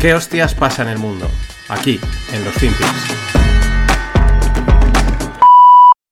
¿Qué hostias pasa en el mundo? Aquí, en los Finpics.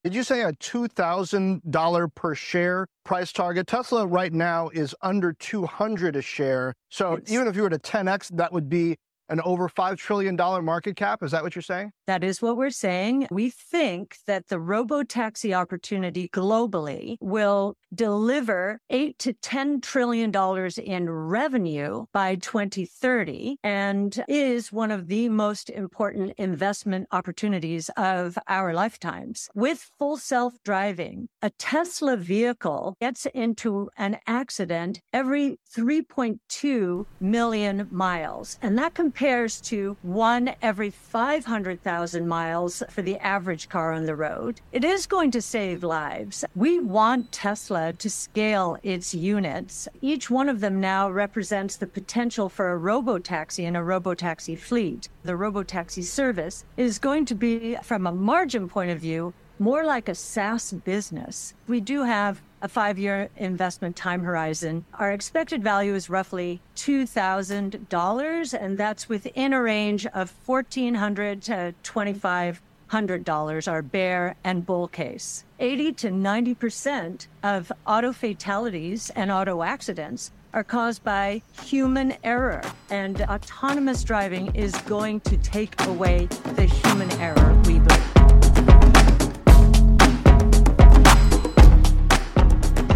Did you say a $2,000 per share price target? Tesla right now is under 200 a share. So even if you were to 10x, that would be an over $5 trillion market cap. Is that what you're saying? That is what we're saying. We think that the robo taxi opportunity globally will deliver 8 to 10 trillion dollars in revenue by 2030 and is one of the most important investment opportunities of our lifetimes. With full self-driving, a Tesla vehicle gets into an accident every 3.2 million miles and that compares to one every 500,000 miles for the average car on the road. It is going to save lives. We want Tesla to scale its units. Each one of them now represents the potential for a robo-taxi and a robo-taxi fleet. The robo-taxi service is going to be, from a margin point of view, more like a SaaS business. We do have a five year investment time horizon. Our expected value is roughly $2,000, and that's within a range of $1,400 to $2,500 our bear and bull case. 80 to 90% of auto fatalities and auto accidents are caused by human error, and autonomous driving is going to take away the human error, we believe.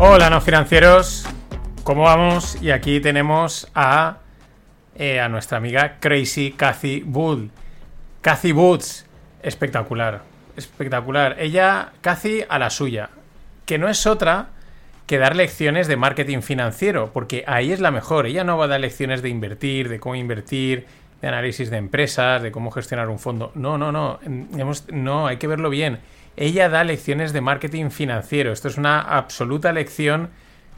Hola, no financieros. ¿Cómo vamos? Y aquí tenemos a, eh, a nuestra amiga Crazy Cathy Wood. Cathy Woods, espectacular, espectacular. Ella, Cathy, a la suya. Que no es otra que dar lecciones de marketing financiero, porque ahí es la mejor. Ella no va a dar lecciones de invertir, de cómo invertir, de análisis de empresas, de cómo gestionar un fondo. No, no, no. Hemos- no, hay que verlo bien. Ella da lecciones de marketing financiero. Esto es una absoluta lección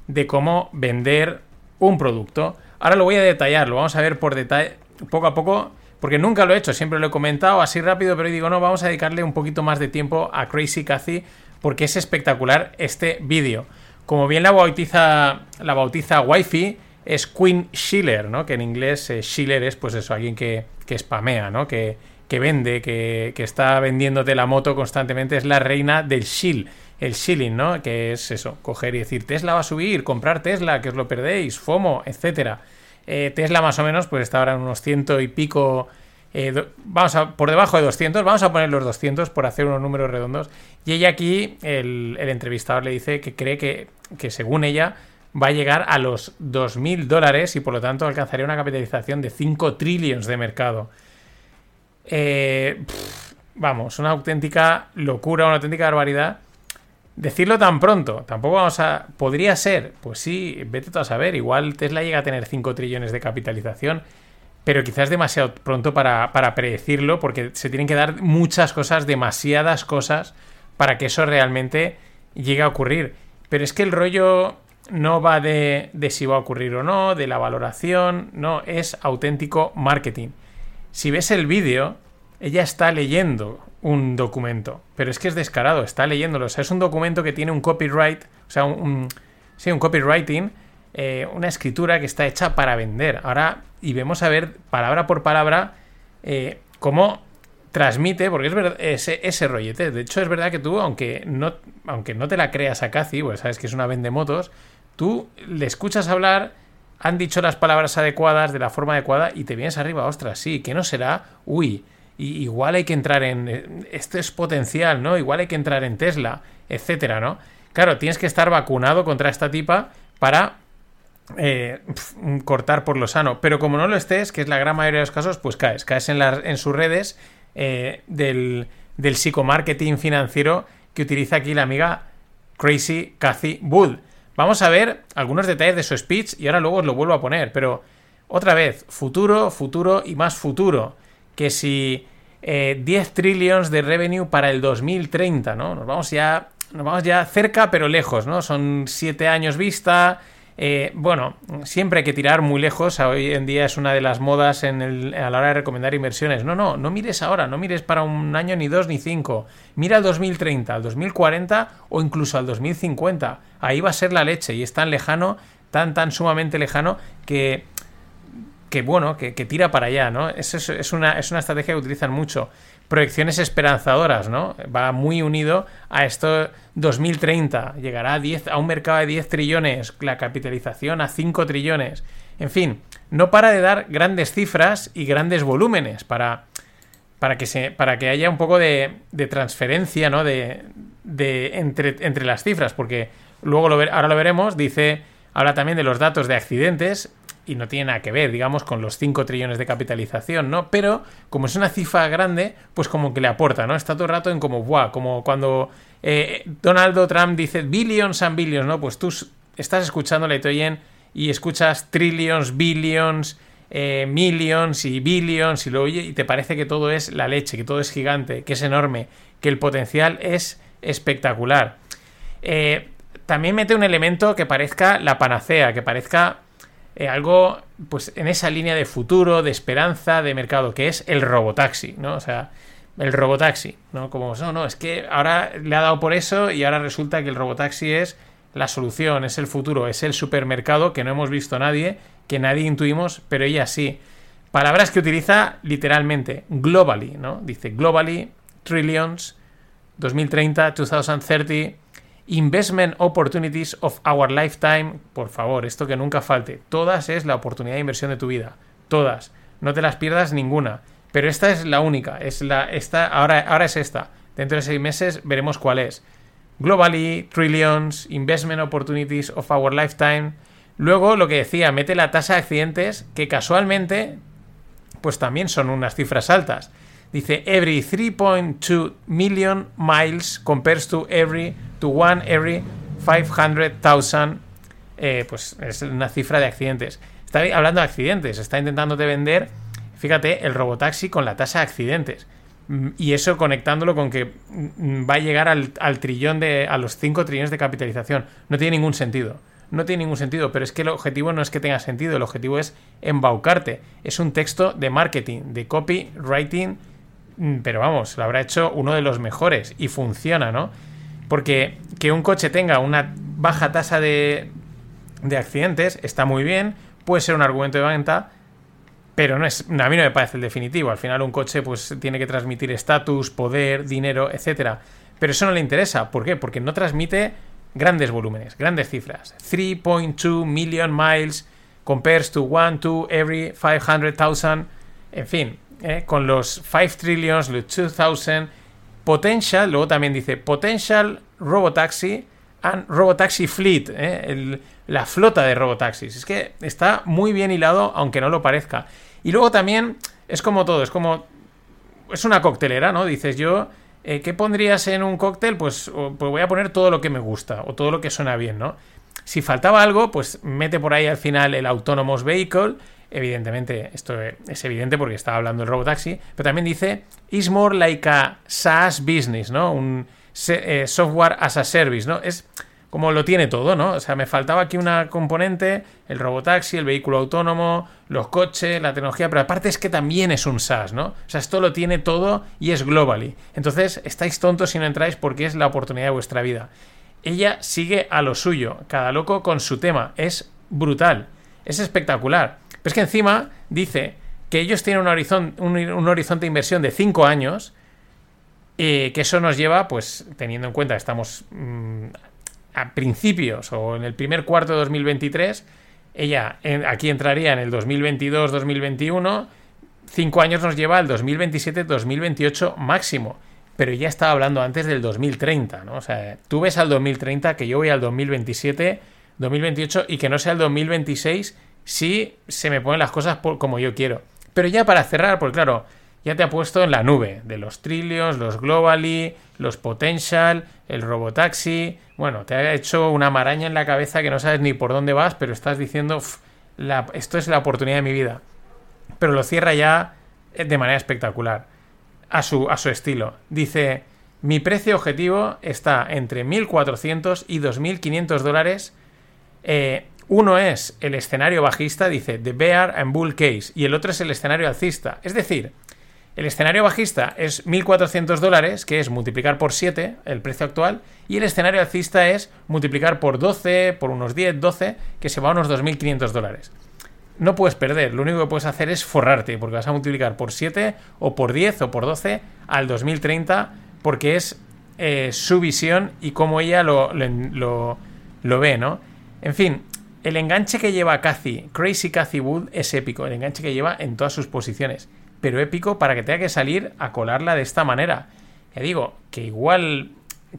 de cómo vender un producto. Ahora lo voy a detallar, lo vamos a ver por detalle, poco a poco, porque nunca lo he hecho, siempre lo he comentado así rápido, pero digo, no, vamos a dedicarle un poquito más de tiempo a Crazy Cathy, porque es espectacular este vídeo. Como bien la bautiza, la bautiza Wi-Fi, es Queen Schiller, ¿no? Que en inglés eh, Schiller es, pues eso, alguien que, que spamea, ¿no? Que, que vende, que, que está vendiéndote la moto constantemente, es la reina del shill, el shilling, ¿no? Que es eso, coger y decir, Tesla va a subir, comprar Tesla, que os lo perdéis, FOMO, etcétera. Eh, Tesla más o menos, pues está ahora en unos ciento y pico, eh, vamos a, por debajo de 200, vamos a poner los 200 por hacer unos números redondos. Y ella aquí, el, el entrevistador le dice que cree que, que según ella va a llegar a los 2.000 dólares y por lo tanto alcanzaría una capitalización de 5 trillions de mercado. Eh, vamos, una auténtica locura, una auténtica barbaridad. Decirlo tan pronto, tampoco vamos a... ¿Podría ser? Pues sí, vete tú a saber. Igual Tesla llega a tener 5 trillones de capitalización, pero quizás demasiado pronto para, predecirlo, porque se tienen que dar muchas cosas, demasiadas cosas, para que eso realmente llegue a ocurrir. Pero es que el rollo no va de si va a ocurrir o no, de la valoración, no, es auténtico marketing. Si ves el vídeo, ella está leyendo un documento, pero es que es descarado, está leyéndolo. O sea, es un documento que tiene un copyright, o sea, un, sí, un copywriting, eh, una escritura que está hecha para vender. Ahora, y vemos a ver palabra por palabra eh, cómo transmite, porque es verdad, ese, rollete. De hecho, es verdad que tú, aunque no, aunque no te la creas a Cathy, pues sabes que es una vende motos, tú le escuchas hablar, han dicho las palabras adecuadas de la forma adecuada y te vienes arriba, ostras, sí, que no será, uy, igual hay que entrar en, eh, esto es potencial, ¿no? Igual hay que entrar en Tesla, etcétera, ¿no? Claro, tienes que estar vacunado contra esta tipa para eh, cortar por lo sano. Pero como no lo estés, que es la gran mayoría de los casos, pues caes. Caes en, las- en sus redes eh, del, del psicomarketing financiero que utiliza aquí la amiga Crazy Cathy Wood. Vamos a ver algunos detalles de su speech y ahora luego os lo vuelvo a poner. Pero otra vez, futuro, futuro y más futuro. Que si eh, 10 trillions de revenue para el 2030, ¿no? Nos vamos ya, nos vamos ya cerca pero lejos, ¿no? Son 7 años vista. Eh, bueno, siempre hay que tirar muy lejos. Hoy en día es una de las modas en el- a la hora de recomendar inversiones. No, no, no mires ahora, no mires para un año ni dos ni cinco. Mira al 2030, al 2040 o incluso al 2050. Ahí va a ser la leche y es tan lejano, tan, tan sumamente lejano que que bueno, que, tira para allá, ¿no? Eso es, una, es una estrategia que utilizan mucho. Proyecciones esperanzadoras, ¿no? Va muy unido a esto 2030. Llegará a, 10, a un mercado de 10 trillones, la capitalización a 5 trillones. En fin, no para de dar grandes cifras y grandes volúmenes para, para, que, se, para que haya un poco de, transferencia, ¿no? De, de entre, entre las cifras, porque luego ahora lo veremos, dice, habla también de los datos de accidentes y no tiene nada que ver, digamos, con los 5 trillones de capitalización, ¿no? Pero como es una cifra grande, pues como que le aporta, ¿no? Está todo el rato en como, ¡buah! Como cuando eh, Donald Trump dice billions and billions, ¿no? Pues tú estás escuchando te oyen y escuchas trillions, billions, eh, millions y billions y lo oye y te parece que todo es la leche, que todo es gigante, que es enorme, que el potencial es espectacular. Eh, también mete un elemento que parezca la panacea, que parezca eh, algo pues en esa línea de futuro, de esperanza, de mercado, que es el robotaxi, ¿no? O sea, el robotaxi, ¿no? Como, no, no, es que ahora le ha dado por eso y ahora resulta que el robotaxi es la solución, es el futuro, es el supermercado que no hemos visto nadie, que nadie intuimos, pero ella sí. Palabras que utiliza literalmente, globally, ¿no? Dice globally, trillions, 2030, 2030, Investment Opportunities of Our Lifetime, por favor, esto que nunca falte. Todas es la oportunidad de inversión de tu vida. Todas. No te las pierdas ninguna. Pero esta es la única. Es la, esta, ahora, ahora es esta. Dentro de seis meses veremos cuál es. Globally, Trillions, Investment Opportunities of Our Lifetime. Luego, lo que decía, mete la tasa de accidentes, que casualmente, pues también son unas cifras altas. Dice, every 3.2 million miles compares to every one every 500,000. Eh, pues es una cifra de accidentes. Está hablando de accidentes, está intentando de vender, fíjate, el robotaxi con la tasa de accidentes. Mm, y eso conectándolo con que mm, va a llegar al, al trillón de. a los 5 trillones de capitalización. No tiene ningún sentido. No tiene ningún sentido, pero es que el objetivo no es que tenga sentido, el objetivo es embaucarte. Es un texto de marketing, de copywriting Mm, pero vamos, lo habrá hecho uno de los mejores y funciona, ¿no? Porque que un coche tenga una baja tasa de, de accidentes está muy bien, puede ser un argumento de venta, pero no es, a mí no me parece el definitivo. Al final un coche pues tiene que transmitir estatus, poder, dinero, etcétera. Pero eso no le interesa. ¿Por qué? Porque no transmite grandes volúmenes, grandes cifras. 3.2 million miles compares to 1 to every 500,000. En fin, ¿eh? con los 5 trillions, los 2000, potential, luego también dice potential robotaxi and robotaxi fleet, ¿eh? la flota de robotaxis. Es que está muy bien hilado, aunque no lo parezca. Y luego también es como todo, es como... Es una coctelera, ¿no? Dices yo... Eh, ¿Qué pondrías en un cóctel? Pues, pues voy a poner todo lo que me gusta o todo lo que suena bien, ¿no? Si faltaba algo, pues mete por ahí al final el Autonomous Vehicle evidentemente, esto es evidente porque estaba hablando el robotaxi, pero también dice, is more like a SaaS business, ¿no? Un eh, software as a service, ¿no? Es como lo tiene todo, ¿no? O sea, me faltaba aquí una componente, el robotaxi, el vehículo autónomo, los coches, la tecnología, pero aparte es que también es un SaaS, ¿no? O sea, esto lo tiene todo y es globally. Entonces, estáis tontos si no entráis porque es la oportunidad de vuestra vida. Ella sigue a lo suyo, cada loco con su tema, es brutal, es espectacular. Pero es que encima dice que ellos tienen un, horizonte, de inversión de 5 años, y que eso nos lleva, pues teniendo en cuenta que estamos mm, a principios o en el primer cuarto de 2023, ella aquí entraría en el 2022-2021, 5 años nos lleva al 2027-2028 máximo. Pero ya estaba hablando antes del 2030, ¿no? O sea, tú ves al 2030, que yo voy al 2027, 2028 y que no sea el 2026 si se me ponen las cosas como yo quiero. Pero ya para cerrar, pues claro, ya te ha puesto en la nube de los Trillions, los Globally, los Potential, el Robotaxi. Bueno, te ha hecho una maraña en la cabeza que no sabes ni por dónde vas, pero estás diciendo, esto es la oportunidad de mi vida. Pero lo cierra ya eh, de manera espectacular, a su, a su estilo. Dice, mi precio objetivo está entre 1.400 y 2.500 dólares. Eh, uno es el escenario bajista, dice The Bear and Bull Case, y el otro es el escenario alcista. Es decir, el escenario bajista es 1.400 dólares, que es multiplicar por 7, el precio actual, y el escenario alcista es multiplicar por 12, por unos 10, 12, que se va a unos 2.500 dólares. no puedes perder. Lo único que puedes hacer es forrarte, porque vas a multiplicar por 7 o por 10 o por 12 al 2030, porque es eh, su visión y cómo ella lo, lo, lo, ve, ¿no? En fin, el enganche que lleva Cathy, Crazy Cathy Wood, es épico. El enganche que lleva en todas sus posiciones. Pero épico para que tenga que salir a colarla de esta manera. Ya digo, que igual,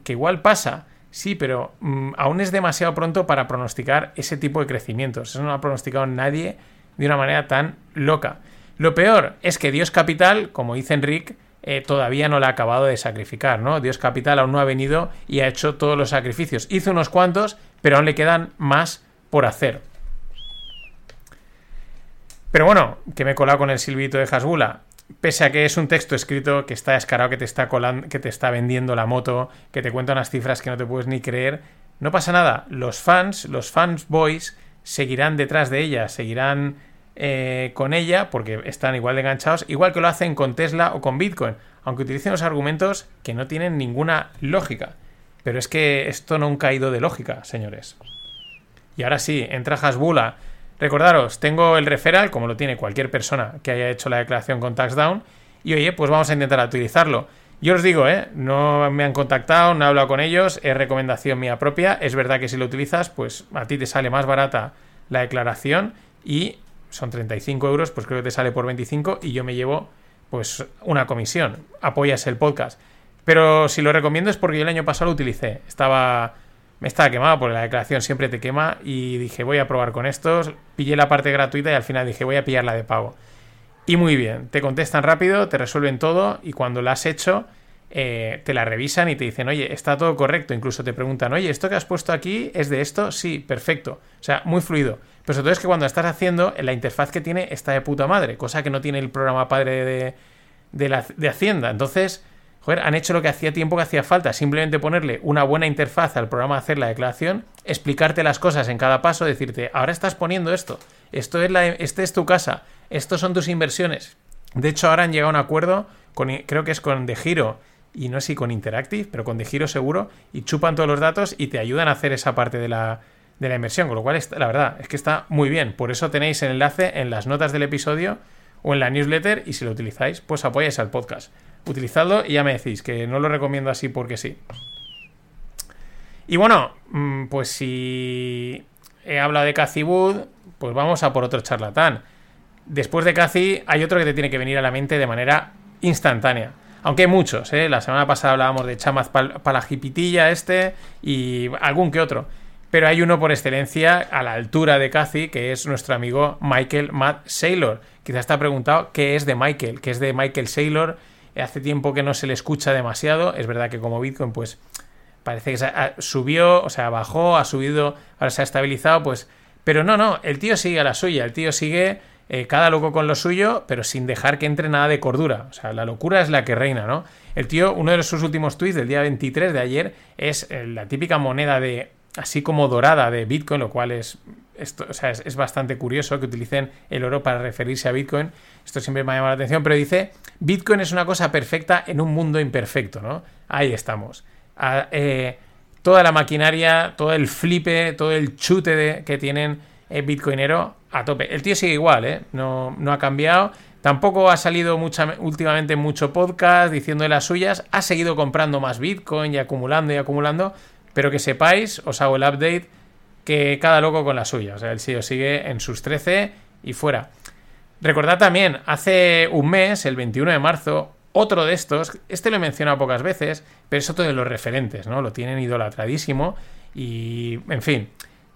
que igual pasa Sí, pero mm, aún es demasiado pronto para pronosticar ese tipo de crecimientos. Eso no ha pronosticado nadie de una manera tan loca. Lo peor es que Dios Capital, como dice Enrique, eh, todavía no la ha acabado de sacrificar, ¿no? Dios Capital aún no ha venido y ha hecho todos los sacrificios. Hizo unos cuantos, pero aún le quedan más por hacer. Pero bueno, que me he colado con el silbito de Hasbula pese a que es un texto escrito que está descarado, que te está colando, que te está vendiendo la moto, que te cuenta unas cifras que no te puedes ni creer, no pasa nada. Los fans, los fans boys, seguirán detrás de ella, seguirán eh, con ella, porque están igual de enganchados, igual que lo hacen con Tesla o con Bitcoin, aunque utilicen los argumentos que no tienen ninguna lógica. Pero es que esto no ha caído de lógica, señores. Y ahora sí, entra Hasbula Recordaros, tengo el referral, como lo tiene cualquier persona que haya hecho la declaración con TaxDown, y oye, pues vamos a intentar utilizarlo. Yo os digo, ¿eh? no me han contactado, no he hablado con ellos, es recomendación mía propia. Es verdad que si lo utilizas, pues a ti te sale más barata la declaración y son 35 euros, pues creo que te sale por 25 y yo me llevo pues una comisión. Apoyas el podcast. Pero si lo recomiendo es porque yo el año pasado lo utilicé. Estaba me estaba quemado porque la declaración siempre te quema y dije voy a probar con estos, pillé la parte gratuita y al final dije voy a pillar la de pago. Y muy bien, te contestan rápido, te resuelven todo y cuando la has hecho eh, te la revisan y te dicen oye, está todo correcto, incluso te preguntan oye, ¿esto que has puesto aquí es de esto? Sí, perfecto, o sea, muy fluido. Pero sobre todo es que cuando estás haciendo, la interfaz que tiene está de puta madre, cosa que no tiene el programa padre de, de, la, de Hacienda. Entonces joder, han hecho lo que hacía tiempo que hacía falta, simplemente ponerle una buena interfaz al programa hacer la declaración, explicarte las cosas en cada paso, decirte, ahora estás poniendo esto, esto es la, este es tu casa, estos son tus inversiones. De hecho, ahora han llegado a un acuerdo, con, creo que es con De Giro y no sé si con Interactive, pero con De Giro seguro, y chupan todos los datos y te ayudan a hacer esa parte de la, de la inversión, con lo cual, la verdad, es que está muy bien. Por eso tenéis el enlace en las notas del episodio o en la newsletter y si lo utilizáis, pues apoyáis al podcast utilizadlo y ya me decís que no lo recomiendo así porque sí. Y bueno, mm, pues si he hablado de Cathy Wood, pues vamos a por otro charlatán. Después de Cathy hay otro que te tiene que venir a la mente de manera instantánea. Aunque hay muchos, ¿eh? La semana pasada hablábamos de Chamaz Palajipitilla este y algún que otro. Pero hay uno por excelencia a la altura de Cathy, que es nuestro amigo Michael Matt Saylor. Quizás te ha preguntado qué es de Michael, qué es de Michael Saylor hace tiempo que no se le escucha demasiado. Es verdad que como Bitcoin, pues parece que subió, o sea, bajó, ha subido, ahora se ha estabilizado, pues. Pero no, no, el tío sigue a la suya, el tío sigue eh, cada loco con lo suyo, pero sin dejar que entre nada de cordura. O sea, la locura es la que reina, ¿no? El tío, uno de sus últimos tweets del día 23 de ayer es eh, la típica moneda de así como dorada de Bitcoin, lo cual es, esto, es, bastante curioso que utilicen el oro para referirse a Bitcoin. Esto siempre me ha llamado la atención, pero dice, Bitcoin es una cosa perfecta en un mundo imperfecto, ¿no? Ahí estamos. Eh, toda la maquinaria, todo el flipe, todo el chute que tienen el bitcoinero a tope. El tío sigue igual, ¿eh? No, no ha cambiado. Tampoco ha salido mucha, últimamente mucho podcast diciendo de las suyas. Ha seguido comprando más Bitcoin y acumulando y acumulando. Pero que sepáis, os hago el update, que cada loco con la suya. O sea, el CEO sigue en sus 13 y fuera. Recordad también, hace un mes, el 21 de marzo, otro de estos, este lo he mencionado pocas veces, pero es otro de los referentes, ¿no? Lo tienen idolatradísimo y, en fin,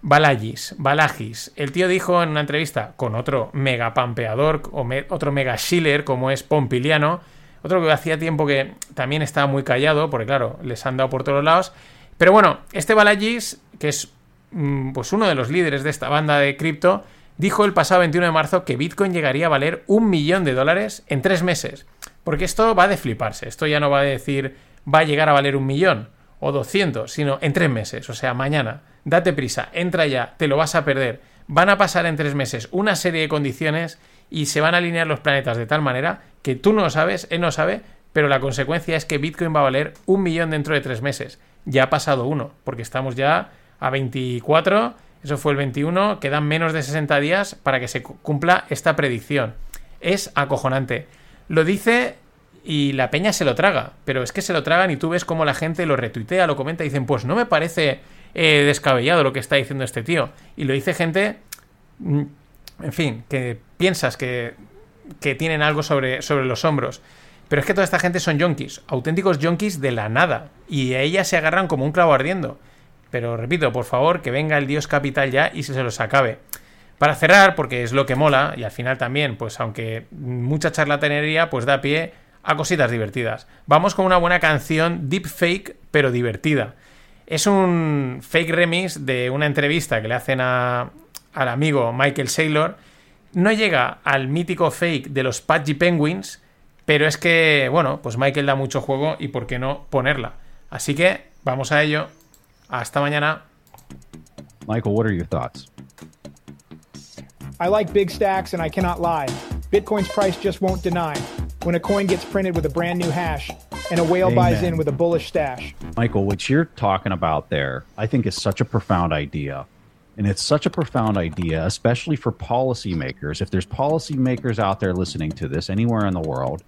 Balagis, Balagis. El tío dijo en una entrevista con otro mega pampeador o otro mega shiller como es Pompiliano, otro que hacía tiempo que también estaba muy callado, porque claro, les han dado por todos lados, pero bueno, este Balagis, que es pues uno de los líderes de esta banda de cripto, dijo el pasado 21 de marzo que Bitcoin llegaría a valer un millón de dólares en tres meses. Porque esto va de fliparse. Esto ya no va a decir va a llegar a valer un millón o 200, sino en tres meses. O sea, mañana. Date prisa, entra ya, te lo vas a perder. Van a pasar en tres meses una serie de condiciones y se van a alinear los planetas de tal manera que tú no lo sabes, él no sabe, pero la consecuencia es que Bitcoin va a valer un millón dentro de tres meses. Ya ha pasado uno, porque estamos ya a 24 Eso fue el 21. Quedan menos de 60 días para que se cumpla esta predicción. Es acojonante. Lo dice y la peña se lo traga. Pero es que se lo tragan y tú ves cómo la gente lo retuitea, lo comenta y dicen, pues no me parece eh, descabellado lo que está diciendo este tío. Y lo dice gente, mm, en fin, que piensas que, que tienen algo sobre, sobre los hombros. Pero es que toda esta gente son yonkis, auténticos yonkis de la nada. Y a ellas se agarran como un clavo ardiendo. Pero repito, por favor, que venga el dios capital ya y se, los acabe. Para cerrar, porque es lo que mola, y al final también, pues aunque mucha charlatanería, pues da pie a cositas divertidas. Vamos con una buena canción deep fake, pero divertida. Es un fake remix de una entrevista que le hacen a, al amigo Michael Saylor. No llega al mítico fake de los Pudgy Penguins, pero es que, bueno, pues Michael da mucho juego y por qué no ponerla. Así que vamos a ello. Hasta mañana. Michael, what are your thoughts? I like big stacks and I cannot lie. Bitcoin's price just won't deny. When a coin gets printed with a brand new hash and a whale Amen. buys in with a bullish stash. Michael, what you're talking about there, I think is such a profound idea. And it's such a profound idea, especially for policymakers. If there's policymakers out there listening to this anywhere in the world,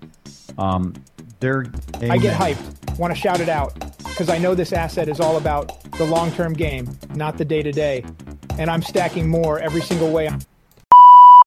um, they're. I get hyped. Want to shout it out because I know this asset is all about the long term game, not the day to day. And I'm stacking more every single way.